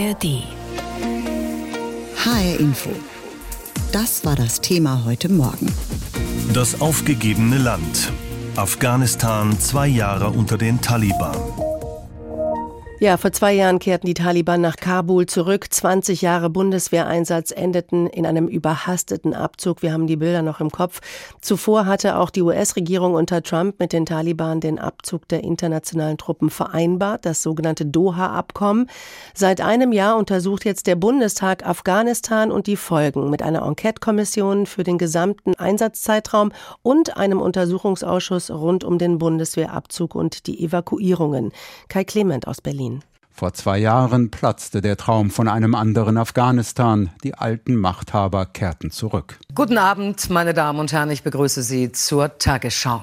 ARD. HR Info. Das war das Thema heute Morgen. Das aufgegebene Land. Afghanistan zwei Jahre unter den Taliban. Ja, vor zwei Jahren kehrten die Taliban nach Kabul zurück. 20 Jahre Bundeswehreinsatz endeten in einem überhasteten Abzug. Wir haben die Bilder noch im Kopf. Zuvor hatte auch die US-Regierung unter Trump mit den Taliban den Abzug der internationalen Truppen vereinbart, das sogenannte Doha-Abkommen. Seit einem Jahr untersucht jetzt der Bundestag Afghanistan und die Folgen mit einer Enquete-Kommission für den gesamten Einsatzzeitraum und einem Untersuchungsausschuss rund um den Bundeswehrabzug und die Evakuierungen. Kai Clement aus Berlin. Vor zwei Jahren platzte der Traum von einem anderen Afghanistan. Die alten Machthaber kehrten zurück. Guten Abend, meine Damen und Herren. Ich begrüße Sie zur Tagesschau.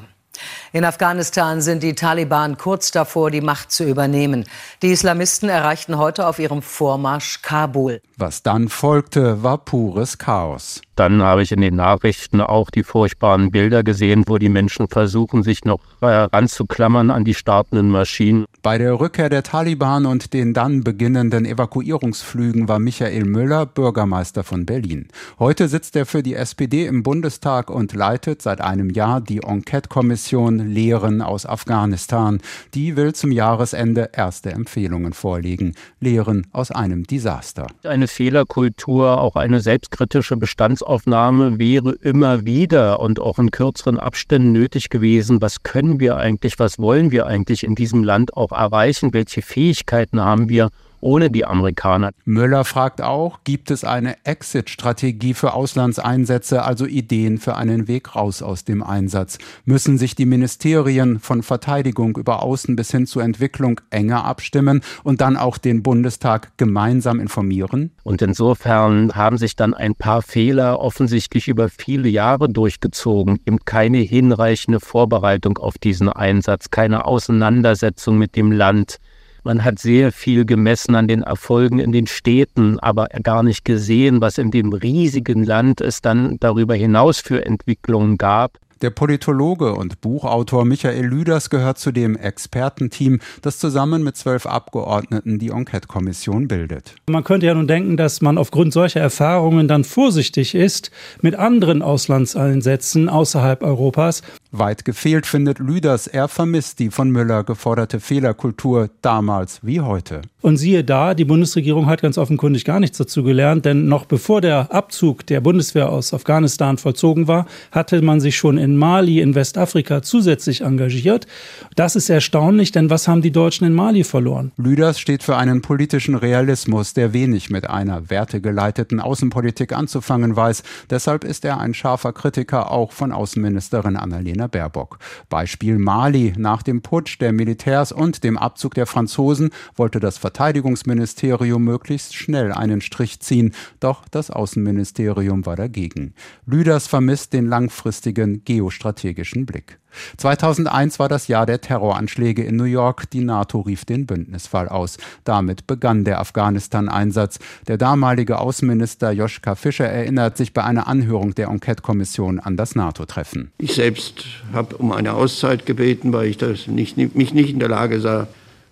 In Afghanistan sind die Taliban kurz davor, die Macht zu übernehmen. Die Islamisten erreichten heute auf ihrem Vormarsch Kabul. Was dann folgte, war pures Chaos. Dann habe ich in den Nachrichten auch die furchtbaren Bilder gesehen, wo die Menschen versuchen, sich noch ranzuklammern an die startenden Maschinen. Bei der Rückkehr der Taliban und den dann beginnenden Evakuierungsflügen war Michael Müller Bürgermeister von Berlin. Heute sitzt er für die SPD im Bundestag und leitet seit einem Jahr die Enquete-Kommission Lehren aus Afghanistan. Die will zum Jahresende erste Empfehlungen vorlegen. Lehren aus einem Desaster. Eine Fehlerkultur, auch eine selbstkritische Bestands Bestandsaufnahme wäre immer wieder und auch in kürzeren Abständen nötig gewesen. Was können wir eigentlich, was wollen wir eigentlich in diesem Land auch erreichen? Welche Fähigkeiten haben wir? Ohne die Amerikaner. Müller fragt auch, gibt es eine Exit-Strategie für Auslandseinsätze, also Ideen für einen Weg raus aus dem Einsatz? Müssen sich die Ministerien von Verteidigung über Außen bis hin zur Entwicklung enger abstimmen und dann auch den Bundestag gemeinsam informieren? Und insofern haben sich dann ein paar Fehler offensichtlich über viele Jahre durchgezogen. Eben keine hinreichende Vorbereitung auf diesen Einsatz, keine Auseinandersetzung mit dem Land man hat sehr viel gemessen an den Erfolgen in den Städten, aber gar nicht gesehen, was in dem riesigen Land es dann darüber hinaus für Entwicklungen gab. Der Politologe und Buchautor Michael Lüders gehört zu dem Expertenteam, das zusammen mit zwölf Abgeordneten die Enquete-Kommission bildet. Man könnte ja nun denken, dass man aufgrund solcher Erfahrungen dann vorsichtig ist mit anderen Auslandseinsätzen außerhalb Europas. Weit gefehlt findet Lüders, er vermisst die von Müller geforderte Fehlerkultur damals wie heute. Und siehe da, die Bundesregierung hat ganz offenkundig gar nichts dazu gelernt, denn noch bevor der Abzug der Bundeswehr aus Afghanistan vollzogen war, hatte man sich schon in Mali, in Westafrika zusätzlich engagiert. Das ist erstaunlich, denn was haben die Deutschen in Mali verloren? Lüders steht für einen politischen Realismus, der wenig mit einer wertegeleiteten Außenpolitik anzufangen weiß. Deshalb ist er ein scharfer Kritiker auch von Außenministerin Annalena Baerbock. Beispiel Mali. Nach dem Putsch der Militärs und dem Abzug der Franzosen wollte das Verteidigungsministerium möglichst schnell einen Strich ziehen, doch das Außenministerium war dagegen. Lüders vermisst den langfristigen geostrategischen Blick. 2001 war das Jahr der Terroranschläge in New York. Die NATO rief den Bündnisfall aus. Damit begann der Afghanistan-Einsatz. Der damalige Außenminister Joschka Fischer erinnert sich bei einer Anhörung der Enquete-Kommission an das NATO-Treffen. Ich selbst habe um eine Auszeit gebeten, weil ich das nicht, mich nicht in der Lage sah,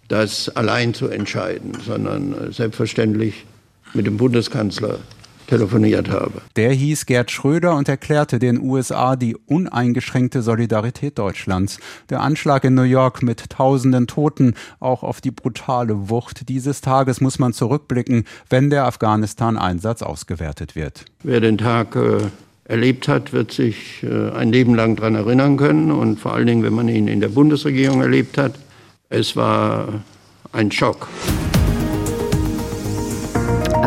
das allein zu entscheiden, sondern äh, selbstverständlich mit dem Bundeskanzler telefoniert habe. Der hieß Gerd Schröder und erklärte den USA die uneingeschränkte Solidarität Deutschlands. Der Anschlag in New York mit tausenden Toten, auch auf die brutale Wucht dieses Tages muss man zurückblicken, wenn der Afghanistan-Einsatz ausgewertet wird. Wer den Tag äh, erlebt hat, wird sich äh, ein Leben lang daran erinnern können und vor allen Dingen, wenn man ihn in der Bundesregierung erlebt hat. Es war ein Schock.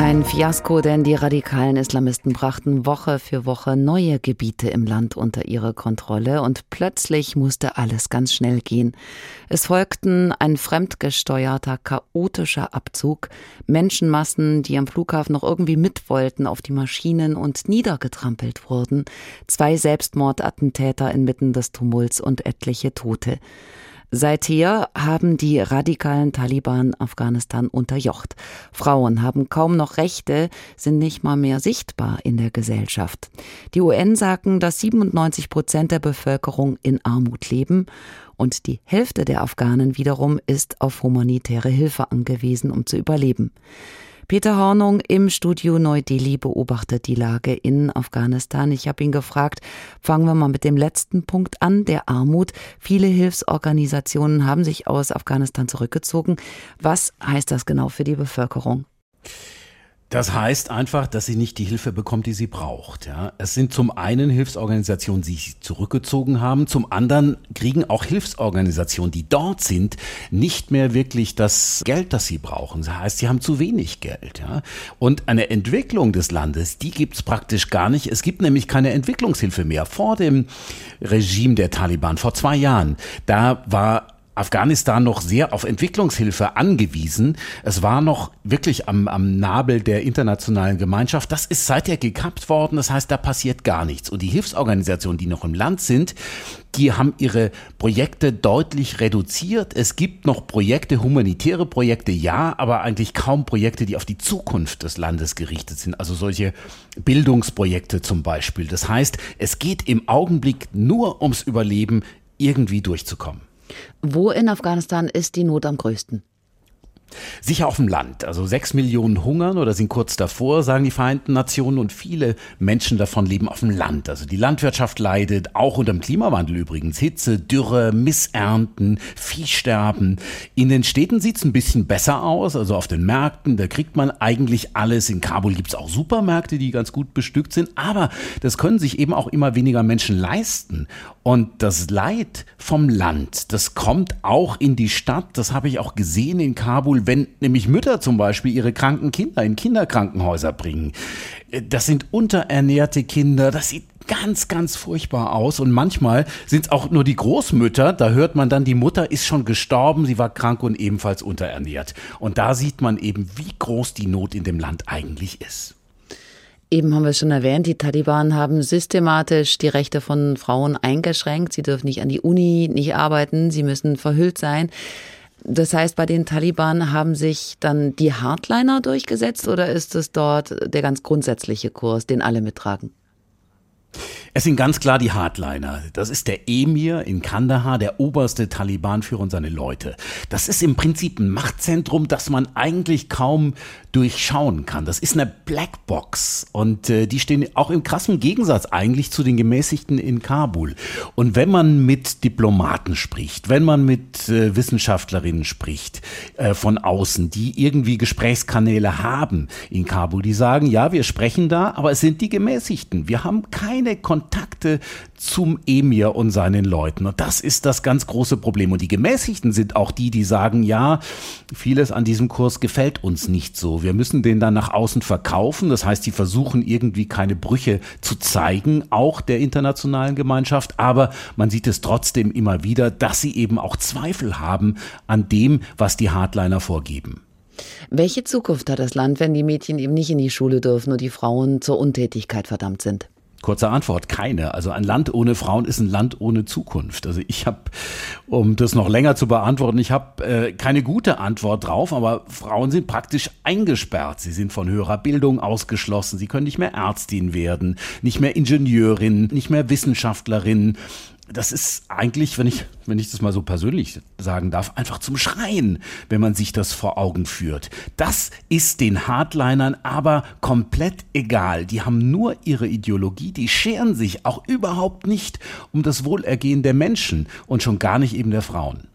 Ein Fiasko, denn die radikalen Islamisten brachten Woche für Woche neue Gebiete im Land unter ihre Kontrolle und plötzlich musste alles ganz schnell gehen. Es folgten ein fremdgesteuerter, chaotischer Abzug, Menschenmassen, die am Flughafen noch irgendwie mit wollten, auf die Maschinen und niedergetrampelt wurden, zwei Selbstmordattentäter inmitten des Tumults und etliche Tote. Seither haben die radikalen Taliban Afghanistan unterjocht. Frauen haben kaum noch Rechte, sind nicht mal mehr sichtbar in der Gesellschaft. Die UN sagen, dass 97 Prozent der Bevölkerung in Armut leben und die Hälfte der Afghanen wiederum ist auf humanitäre Hilfe angewiesen, um zu überleben. Peter Hornung im Studio Neu-Delhi beobachtet die Lage in Afghanistan. Ich habe ihn gefragt, fangen wir mal mit dem letzten Punkt an, der Armut. Viele Hilfsorganisationen haben sich aus Afghanistan zurückgezogen. Was heißt das genau für die Bevölkerung? Das heißt einfach, dass sie nicht die Hilfe bekommt, die sie braucht. Ja. Es sind zum einen Hilfsorganisationen, die sich zurückgezogen haben, zum anderen kriegen auch Hilfsorganisationen, die dort sind, nicht mehr wirklich das Geld, das sie brauchen. Das heißt, sie haben zu wenig Geld. Ja. Und eine Entwicklung des Landes, die gibt's praktisch gar nicht. Es gibt nämlich keine Entwicklungshilfe mehr. Vor dem Regime der Taliban, vor zwei Jahren, da war Afghanistan noch sehr auf Entwicklungshilfe angewiesen. Es war noch wirklich am, am Nabel der internationalen Gemeinschaft. Das ist seither gekappt worden. Das heißt, da passiert gar nichts. Und die Hilfsorganisationen, die noch im Land sind, die haben ihre Projekte deutlich reduziert. Es gibt noch Projekte, humanitäre Projekte, ja, aber eigentlich kaum Projekte, die auf die Zukunft des Landes gerichtet sind. Also solche Bildungsprojekte zum Beispiel. Das heißt, es geht im Augenblick nur ums Überleben, irgendwie durchzukommen. Wo in Afghanistan ist die Not am größten? Sicher auf dem Land. Also sechs Millionen hungern oder sind kurz davor, sagen die Vereinten Nationen, und viele Menschen davon leben auf dem Land. Also die Landwirtschaft leidet, auch unter dem Klimawandel übrigens. Hitze, Dürre, Missernten, Viehsterben. In den Städten sieht es ein bisschen besser aus, also auf den Märkten, da kriegt man eigentlich alles. In Kabul gibt es auch Supermärkte, die ganz gut bestückt sind, aber das können sich eben auch immer weniger Menschen leisten. Und das Leid vom Land, das kommt auch in die Stadt. Das habe ich auch gesehen in Kabul, wenn nämlich Mütter zum Beispiel ihre kranken Kinder in Kinderkrankenhäuser bringen. Das sind unterernährte Kinder. Das sieht ganz, ganz furchtbar aus. Und manchmal sind es auch nur die Großmütter. Da hört man dann, die Mutter ist schon gestorben, sie war krank und ebenfalls unterernährt. Und da sieht man eben, wie groß die Not in dem Land eigentlich ist. Eben haben wir schon erwähnt, die Taliban haben systematisch die Rechte von Frauen eingeschränkt. Sie dürfen nicht an die Uni, nicht arbeiten, sie müssen verhüllt sein. Das heißt, bei den Taliban haben sich dann die Hardliner durchgesetzt oder ist es dort der ganz grundsätzliche Kurs, den alle mittragen? Es sind ganz klar die Hardliner. Das ist der Emir in Kandahar, der oberste Taliban-Führer und seine Leute. Das ist im Prinzip ein Machtzentrum, das man eigentlich kaum durchschauen kann. Das ist eine Blackbox und äh, die stehen auch im krassen Gegensatz eigentlich zu den Gemäßigten in Kabul. Und wenn man mit Diplomaten spricht, wenn man mit äh, Wissenschaftlerinnen spricht äh, von außen, die irgendwie Gesprächskanäle haben in Kabul, die sagen, ja, wir sprechen da, aber es sind die Gemäßigten. Wir haben keine Kontakte zum Emir und seinen Leuten. Und das ist das ganz große Problem. Und die Gemäßigten sind auch die, die sagen, ja, vieles an diesem Kurs gefällt uns nicht so. Wir müssen den dann nach außen verkaufen. Das heißt, die versuchen irgendwie keine Brüche zu zeigen, auch der internationalen Gemeinschaft. Aber man sieht es trotzdem immer wieder, dass sie eben auch Zweifel haben an dem, was die Hardliner vorgeben. Welche Zukunft hat das Land, wenn die Mädchen eben nicht in die Schule dürfen und die Frauen zur Untätigkeit verdammt sind? Kurze Antwort, keine. Also ein Land ohne Frauen ist ein Land ohne Zukunft. Also ich habe, um das noch länger zu beantworten, ich habe äh, keine gute Antwort drauf, aber Frauen sind praktisch eingesperrt. Sie sind von höherer Bildung ausgeschlossen. Sie können nicht mehr Ärztin werden, nicht mehr Ingenieurin, nicht mehr Wissenschaftlerin das ist eigentlich, wenn ich, wenn ich das mal so persönlich sagen darf, einfach zum Schreien, wenn man sich das vor Augen führt. Das ist den Hardlinern aber komplett egal. Die haben nur ihre Ideologie, die scheren sich auch überhaupt nicht um das Wohlergehen der Menschen und schon gar nicht eben der Frauen.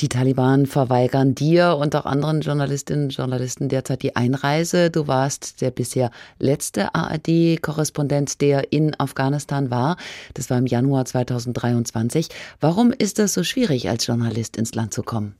Die Taliban verweigern dir und auch anderen Journalistinnen und Journalisten derzeit die Einreise. Du warst der bisher letzte ARD-Korrespondent, der in Afghanistan war. Das war im Januar 2023. Warum ist es so schwierig, als Journalist ins Land zu kommen?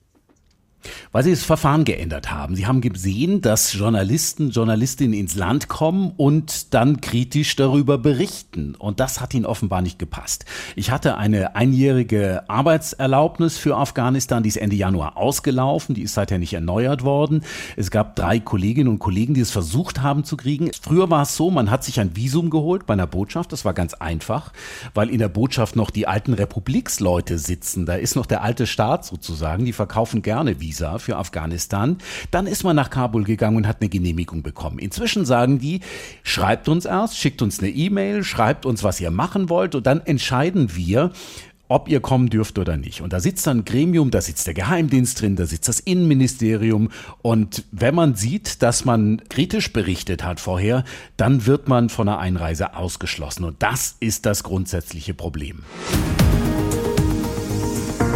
Weil sie das Verfahren geändert haben. Sie haben gesehen, dass Journalisten, Journalistinnen ins Land kommen und dann kritisch darüber berichten. Und das hat ihnen offenbar nicht gepasst. Ich hatte eine einjährige Arbeitserlaubnis für Afghanistan, die ist Ende Januar ausgelaufen, die ist seither nicht erneuert worden. Es gab drei Kolleginnen und Kollegen, die es versucht haben zu kriegen. Früher war es so, man hat sich ein Visum geholt bei einer Botschaft, das war ganz einfach, weil in der Botschaft noch die alten Republiksleute sitzen. Da ist noch der alte Staat sozusagen, die verkaufen gerne Visa. Visa für Afghanistan. Dann ist man nach Kabul gegangen und hat eine Genehmigung bekommen. Inzwischen sagen die, schreibt uns erst, schickt uns eine E-Mail, schreibt uns, was ihr machen wollt und dann entscheiden wir, ob ihr kommen dürft oder nicht. Und da sitzt dann ein Gremium, da sitzt der Geheimdienst drin, da sitzt das Innenministerium. Und wenn man sieht, dass man kritisch berichtet hat vorher, dann wird man von der Einreise ausgeschlossen. Und das ist das grundsätzliche Problem.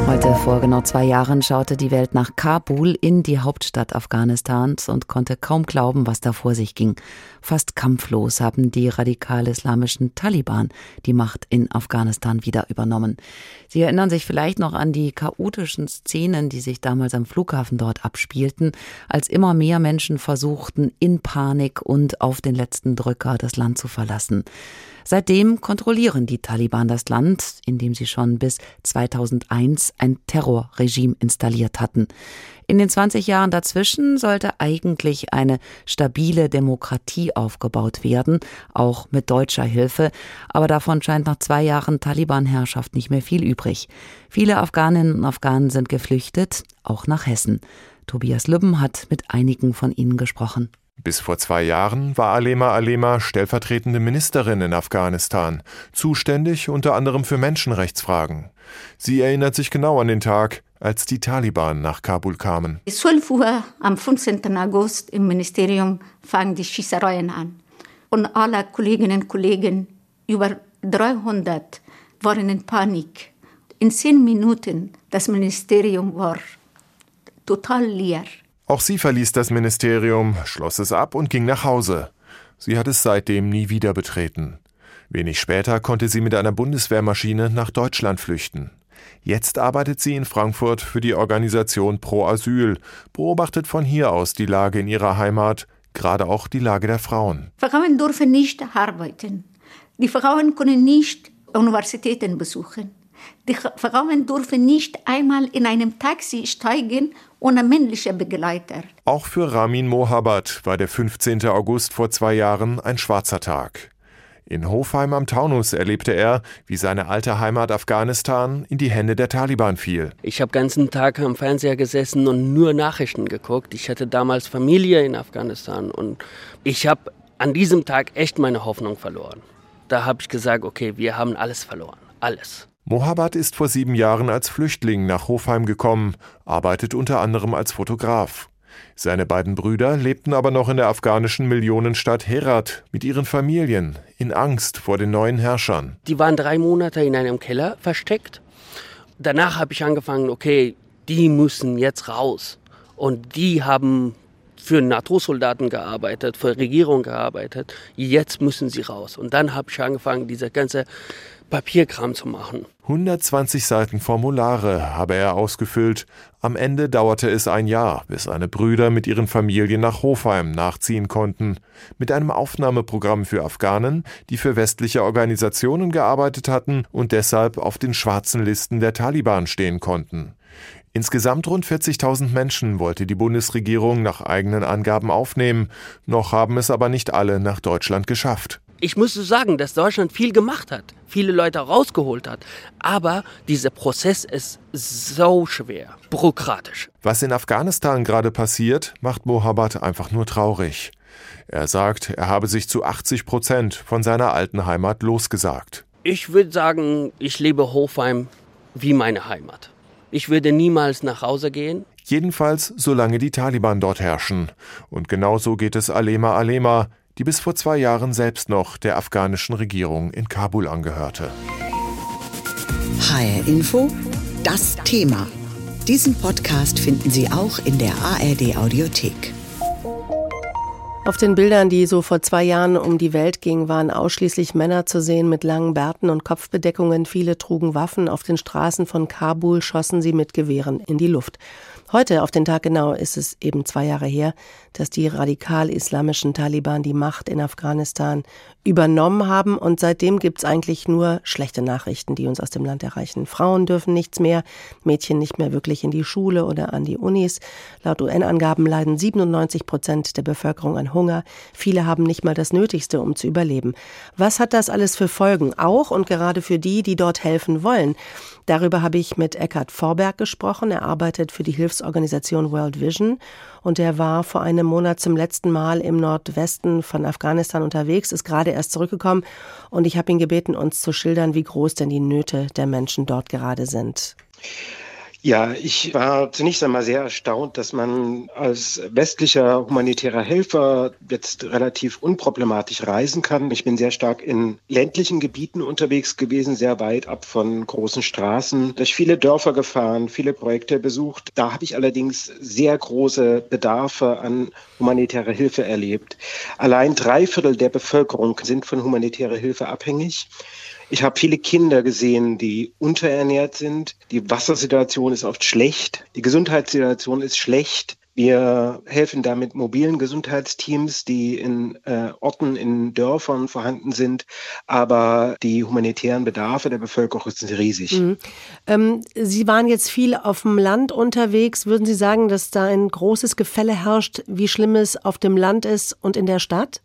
Heute vor genau zwei Jahren schaute die Welt nach Kabul in die Hauptstadt Afghanistans und konnte kaum glauben, was da vor sich ging. Fast kampflos haben die radikal-islamischen Taliban die Macht in Afghanistan wieder übernommen. Sie erinnern sich vielleicht noch an die chaotischen Szenen, die sich damals am Flughafen dort abspielten, als immer mehr Menschen versuchten, in Panik und auf den letzten Drücker das Land zu verlassen. Seitdem kontrollieren die Taliban das Land, in dem sie schon bis 2001 ein Terrorregime installiert hatten. In den 20 Jahren dazwischen sollte eigentlich eine stabile Demokratie aufgebaut werden, auch mit deutscher Hilfe. Aber davon scheint nach zwei Jahren Taliban-Herrschaft nicht mehr viel übrig. Viele Afghaninnen und Afghanen sind geflüchtet, auch nach Hessen. Tobias Lübben hat mit einigen von ihnen gesprochen. Bis vor zwei Jahren war Alema Alema stellvertretende Ministerin in Afghanistan, zuständig unter anderem für Menschenrechtsfragen. Sie erinnert sich genau an den Tag, als die Taliban nach Kabul kamen. 12 Uhr am 15. August im Ministerium fangen die Schießereien an. Und alle Kolleginnen und Kollegen, über 300, waren in Panik. In zehn Minuten das Ministerium war total leer. Auch sie verließ das Ministerium, schloss es ab und ging nach Hause. Sie hat es seitdem nie wieder betreten. Wenig später konnte sie mit einer Bundeswehrmaschine nach Deutschland flüchten. Jetzt arbeitet sie in Frankfurt für die Organisation Pro Asyl, beobachtet von hier aus die Lage in ihrer Heimat, gerade auch die Lage der Frauen. Frauen dürfen nicht arbeiten. Die Frauen können nicht Universitäten besuchen. Die Frauen dürfen nicht einmal in einem Taxi steigen ohne männliche Begleiter. Auch für Ramin Mohabbat war der 15. August vor zwei Jahren ein schwarzer Tag. In Hofheim am Taunus erlebte er, wie seine alte Heimat Afghanistan in die Hände der Taliban fiel. Ich habe ganzen Tag am Fernseher gesessen und nur Nachrichten geguckt. Ich hatte damals Familie in Afghanistan und ich habe an diesem Tag echt meine Hoffnung verloren. Da habe ich gesagt, okay, wir haben alles verloren, alles. Mohabbat ist vor sieben Jahren als Flüchtling nach Hofheim gekommen, arbeitet unter anderem als Fotograf. Seine beiden Brüder lebten aber noch in der afghanischen Millionenstadt Herat mit ihren Familien, in Angst vor den neuen Herrschern. Die waren drei Monate in einem Keller versteckt. Danach habe ich angefangen, okay, die müssen jetzt raus. Und die haben für NATO-Soldaten gearbeitet, für Regierung gearbeitet. Jetzt müssen sie raus. Und dann habe ich angefangen, diese ganze Papierkram zu machen. 120 Seiten Formulare habe er ausgefüllt. Am Ende dauerte es ein Jahr, bis seine Brüder mit ihren Familien nach Hofheim nachziehen konnten. Mit einem Aufnahmeprogramm für Afghanen, die für westliche Organisationen gearbeitet hatten und deshalb auf den schwarzen Listen der Taliban stehen konnten. Insgesamt rund 40.000 Menschen wollte die Bundesregierung nach eigenen Angaben aufnehmen, noch haben es aber nicht alle nach Deutschland geschafft ich muss sagen, dass Deutschland viel gemacht hat, viele Leute rausgeholt hat. Aber dieser Prozess ist so schwer, bürokratisch. Was in Afghanistan gerade passiert, macht Mohabbat einfach nur traurig. Er sagt, er habe sich zu 80 Prozent von seiner alten Heimat losgesagt. Ich würde sagen, ich lebe Hofheim wie meine Heimat. Ich würde niemals nach Hause gehen. Jedenfalls, solange die Taliban dort herrschen. Und genauso geht es Alema Alema, die bis vor zwei Jahren selbst noch der afghanischen Regierung in Kabul angehörte. HR Info, das Thema. Diesen Podcast finden Sie auch in der ARD Audiothek. Auf den Bildern, die so vor zwei Jahren um die Welt gingen, waren ausschließlich Männer zu sehen mit langen Bärten und Kopfbedeckungen. Viele trugen Waffen. Auf den Straßen von Kabul schossen sie mit Gewehren in die Luft. Heute, auf den Tag genau, ist es eben zwei Jahre her, dass die radikal-islamischen Taliban die Macht in Afghanistan übernommen haben. Und seitdem gibt's eigentlich nur schlechte Nachrichten, die uns aus dem Land erreichen. Frauen dürfen nichts mehr, Mädchen nicht mehr wirklich in die Schule oder an die Unis. Laut UN-Angaben leiden 97 Prozent der Bevölkerung an Hunger, viele haben nicht mal das Nötigste, um zu überleben. Was hat das alles für Folgen, auch und gerade für die, die dort helfen wollen? Darüber habe ich mit Eckhard Vorberg gesprochen. Er arbeitet für die Hilfsorganisation World Vision und er war vor einem Monat zum letzten Mal im Nordwesten von Afghanistan unterwegs, ist gerade erst zurückgekommen und ich habe ihn gebeten, uns zu schildern, wie groß denn die Nöte der Menschen dort gerade sind. Ja, ich war zunächst einmal sehr erstaunt, dass man als westlicher humanitärer Helfer jetzt relativ unproblematisch reisen kann. Ich bin sehr stark in ländlichen Gebieten unterwegs gewesen, sehr weit ab von großen Straßen, durch viele Dörfer gefahren, viele Projekte besucht. Da habe ich allerdings sehr große Bedarfe an humanitärer Hilfe erlebt. Allein drei Viertel der Bevölkerung sind von humanitärer Hilfe abhängig. Ich habe viele Kinder gesehen, die unterernährt sind. Die Wassersituation ist oft schlecht. Die Gesundheitssituation ist schlecht. Wir helfen da mit mobilen Gesundheitsteams, die in äh, Orten, in Dörfern vorhanden sind. Aber die humanitären Bedarfe der Bevölkerung sind riesig. Mhm. Ähm, Sie waren jetzt viel auf dem Land unterwegs. Würden Sie sagen, dass da ein großes Gefälle herrscht, wie schlimm es auf dem Land ist und in der Stadt?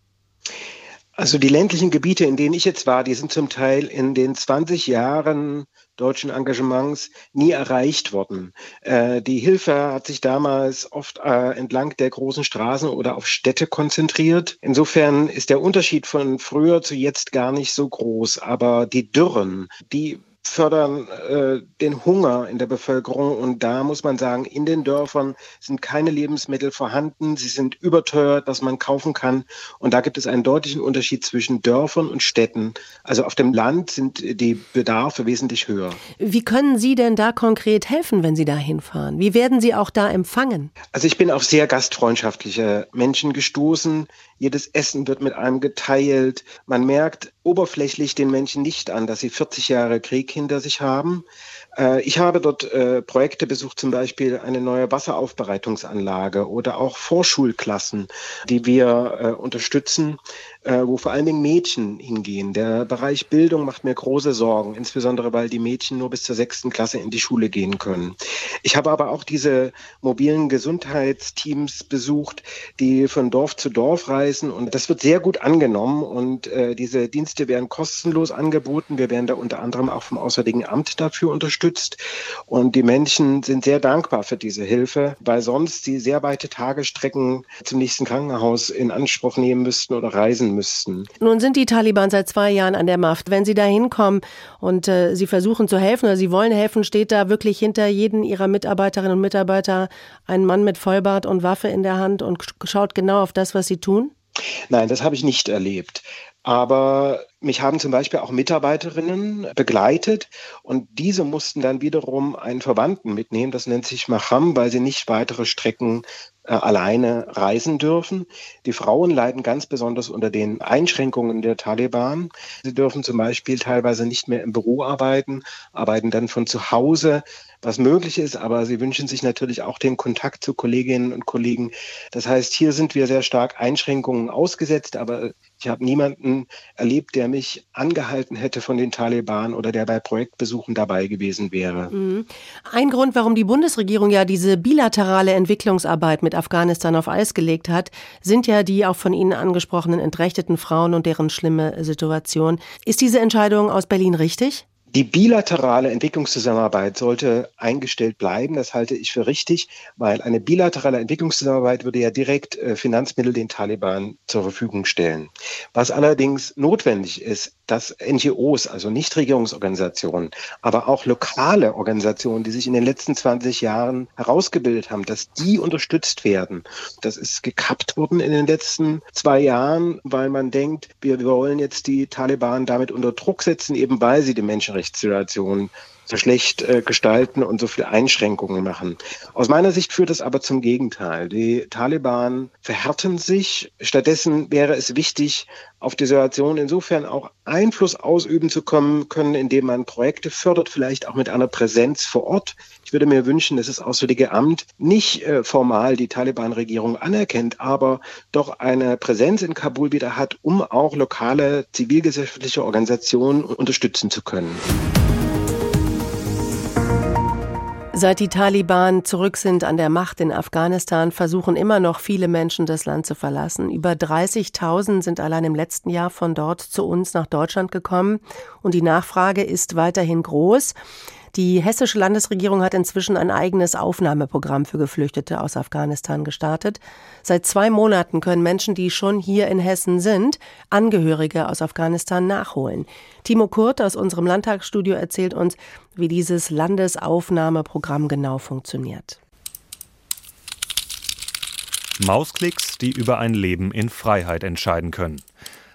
Also die ländlichen Gebiete, in denen ich jetzt war, die sind zum Teil in den 20 Jahren deutschen Engagements nie erreicht worden. Äh, die Hilfe hat sich damals oft äh, entlang der großen Straßen oder auf Städte konzentriert. Insofern ist der Unterschied von früher zu jetzt gar nicht so groß. Aber die Dürren, die fördern äh, den Hunger in der Bevölkerung. Und da muss man sagen, in den Dörfern sind keine Lebensmittel vorhanden. Sie sind überteuert, was man kaufen kann. Und da gibt es einen deutlichen Unterschied zwischen Dörfern und Städten. Also auf dem Land sind die Bedarfe wesentlich höher. Wie können Sie denn da konkret helfen, wenn Sie da hinfahren? Wie werden Sie auch da empfangen? Also ich bin auf sehr gastfreundschaftliche Menschen gestoßen. Jedes Essen wird mit einem geteilt. Man merkt oberflächlich den Menschen nicht an, dass sie 40 Jahre Krieg hinter sich haben. Äh, ich habe dort äh, Projekte besucht, zum Beispiel eine neue Wasseraufbereitungsanlage oder auch Vorschulklassen, die wir äh, unterstützen, wo vor allen Dingen Mädchen hingehen. Der Bereich Bildung macht mir große Sorgen, insbesondere weil die Mädchen nur bis zur sechsten Klasse in die Schule gehen können. Ich habe aber auch diese mobilen Gesundheitsteams besucht, die von Dorf zu Dorf reisen und das wird sehr gut angenommen und diese Dienste werden kostenlos angeboten. Wir werden da unter anderem auch vom Auswärtigen Amt dafür unterstützt. Und die Menschen sind sehr dankbar für diese Hilfe, weil sonst sie sehr weite Tagestrecken zum nächsten Krankenhaus in Anspruch nehmen müssten oder reisen müssten. Nun sind die Taliban seit zwei Jahren an der Macht. Wenn sie da hinkommen und äh, sie versuchen zu helfen oder sie wollen helfen, steht da wirklich hinter jeden ihrer Mitarbeiterinnen und Mitarbeiter ein Mann mit Vollbart und Waffe in der Hand und schaut genau auf das, was sie tun? Nein, das habe ich nicht erlebt. Aber mich haben zum Beispiel auch Mitarbeiterinnen begleitet und diese mussten dann wiederum einen Verwandten mitnehmen. Das nennt sich Macham, weil sie nicht weitere Strecken äh, alleine reisen dürfen. Die Frauen leiden ganz besonders unter den Einschränkungen der Taliban. Sie dürfen zum Beispiel teilweise nicht mehr im Büro arbeiten, arbeiten dann von zu Hause was möglich ist, aber sie wünschen sich natürlich auch den Kontakt zu Kolleginnen und Kollegen. Das heißt, hier sind wir sehr stark Einschränkungen ausgesetzt, aber ich habe niemanden erlebt, der mich angehalten hätte von den Taliban oder der bei Projektbesuchen dabei gewesen wäre. Mhm. Ein Grund, warum die Bundesregierung ja diese bilaterale Entwicklungsarbeit mit Afghanistan auf Eis gelegt hat, sind ja die auch von Ihnen angesprochenen entrechteten Frauen und deren schlimme Situation. Ist diese Entscheidung aus Berlin richtig? Die bilaterale Entwicklungszusammenarbeit sollte eingestellt bleiben. Das halte ich für richtig, weil eine bilaterale Entwicklungszusammenarbeit würde ja direkt äh, Finanzmittel den Taliban zur Verfügung stellen. Was allerdings notwendig ist, dass NGOs, also Nichtregierungsorganisationen, aber auch lokale Organisationen, die sich in den letzten 20 Jahren herausgebildet haben, dass die unterstützt werden. Das ist gekappt worden in den letzten zwei Jahren, weil man denkt, wir wollen jetzt die Taliban damit unter Druck setzen, eben weil sie die Menschenrechtssituation so schlecht äh, gestalten und so viele Einschränkungen machen. Aus meiner Sicht führt es aber zum Gegenteil. Die Taliban verhärten sich. Stattdessen wäre es wichtig, auf die Situation insofern auch Einfluss ausüben zu kommen können, indem man Projekte fördert, vielleicht auch mit einer Präsenz vor Ort. Ich würde mir wünschen, dass das Auswärtige Amt nicht äh, formal die Taliban-Regierung anerkennt, aber doch eine Präsenz in Kabul wieder hat, um auch lokale zivilgesellschaftliche Organisationen unterstützen zu können. Seit die Taliban zurück sind an der Macht in Afghanistan, versuchen immer noch viele Menschen das Land zu verlassen. Über 30.000 sind allein im letzten Jahr von dort zu uns nach Deutschland gekommen und die Nachfrage ist weiterhin groß. Die hessische Landesregierung hat inzwischen ein eigenes Aufnahmeprogramm für Geflüchtete aus Afghanistan gestartet. Seit zwei Monaten können Menschen, die schon hier in Hessen sind, Angehörige aus Afghanistan nachholen. Timo Kurt aus unserem Landtagsstudio erzählt uns, wie dieses Landesaufnahmeprogramm genau funktioniert. Mausklicks, die über ein Leben in Freiheit entscheiden können.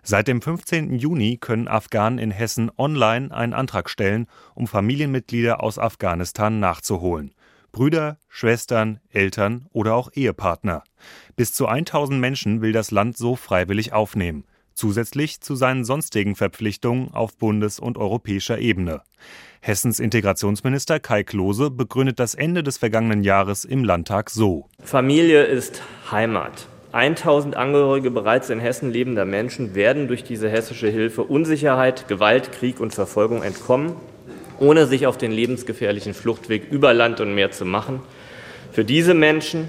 Seit dem 15. Juni können Afghanen in Hessen online einen Antrag stellen, um Familienmitglieder aus Afghanistan nachzuholen. Brüder, Schwestern, Eltern oder auch Ehepartner. Bis zu 1000 Menschen will das Land so freiwillig aufnehmen, zusätzlich zu seinen sonstigen Verpflichtungen auf bundes- und europäischer Ebene. Hessens Integrationsminister Kai Klose begründet das Ende des vergangenen Jahres im Landtag so. Familie ist Heimat. 1000 Angehörige bereits in Hessen lebender Menschen werden durch diese hessische Hilfe Unsicherheit, Gewalt, Krieg und Verfolgung entkommen, ohne sich auf den lebensgefährlichen Fluchtweg über Land und Meer zu machen. Für diese Menschen,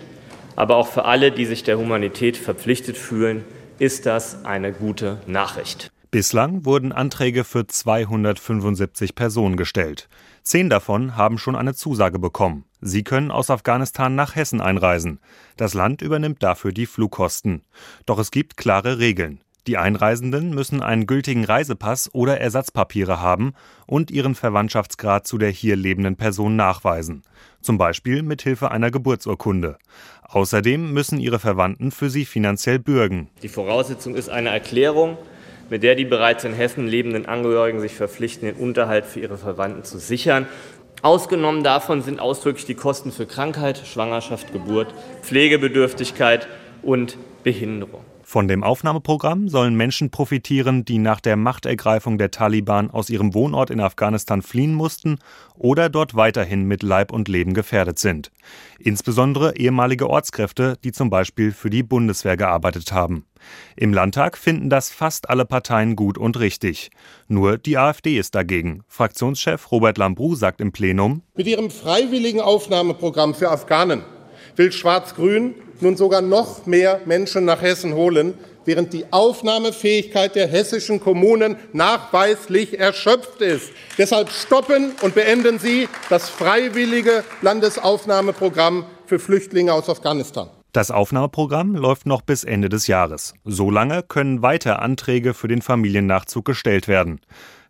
aber auch für alle, die sich der Humanität verpflichtet fühlen, ist das eine gute Nachricht. Bislang wurden Anträge für 275 Personen gestellt. Zehn davon haben schon eine Zusage bekommen. Sie können aus Afghanistan nach Hessen einreisen. Das Land übernimmt dafür die Flugkosten. Doch es gibt klare Regeln. Die Einreisenden müssen einen gültigen Reisepass oder Ersatzpapiere haben und ihren Verwandtschaftsgrad zu der hier lebenden Person nachweisen, zum Beispiel mit Hilfe einer Geburtsurkunde. Außerdem müssen ihre Verwandten für sie finanziell bürgen. Die Voraussetzung ist eine Erklärung, mit der die bereits in Hessen lebenden Angehörigen sich verpflichten, den Unterhalt für ihre Verwandten zu sichern. Ausgenommen davon sind ausdrücklich die Kosten für Krankheit, Schwangerschaft, Geburt, Pflegebedürftigkeit und Behinderung. Von dem Aufnahmeprogramm sollen Menschen profitieren, die nach der Machtergreifung der Taliban aus ihrem Wohnort in Afghanistan fliehen mussten oder dort weiterhin mit Leib und Leben gefährdet sind. Insbesondere ehemalige Ortskräfte, die zum Beispiel für die Bundeswehr gearbeitet haben. Im Landtag finden das fast alle Parteien gut und richtig. Nur die AfD ist dagegen. Fraktionschef Robert Lambrou sagt im Plenum: Mit ihrem freiwilligen Aufnahmeprogramm für Afghanen will Schwarz-Grün nun sogar noch mehr Menschen nach Hessen holen, während die Aufnahmefähigkeit der hessischen Kommunen nachweislich erschöpft ist. Deshalb stoppen und beenden Sie das freiwillige Landesaufnahmeprogramm für Flüchtlinge aus Afghanistan. Das Aufnahmeprogramm läuft noch bis Ende des Jahres. Solange können weiter Anträge für den Familiennachzug gestellt werden.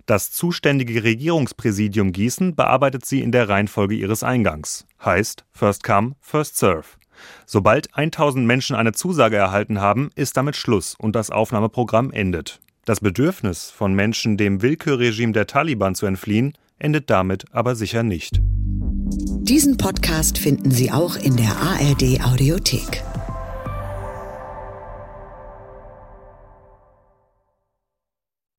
Das zuständige Regierungspräsidium Gießen bearbeitet sie in der Reihenfolge ihres Eingangs. Heißt First Come, First Serve. Sobald 1000 Menschen eine Zusage erhalten haben, ist damit Schluss und das Aufnahmeprogramm endet. Das Bedürfnis von Menschen, dem Willkürregime der Taliban zu entfliehen, endet damit aber sicher nicht. Diesen Podcast finden Sie auch in der ARD Audiothek.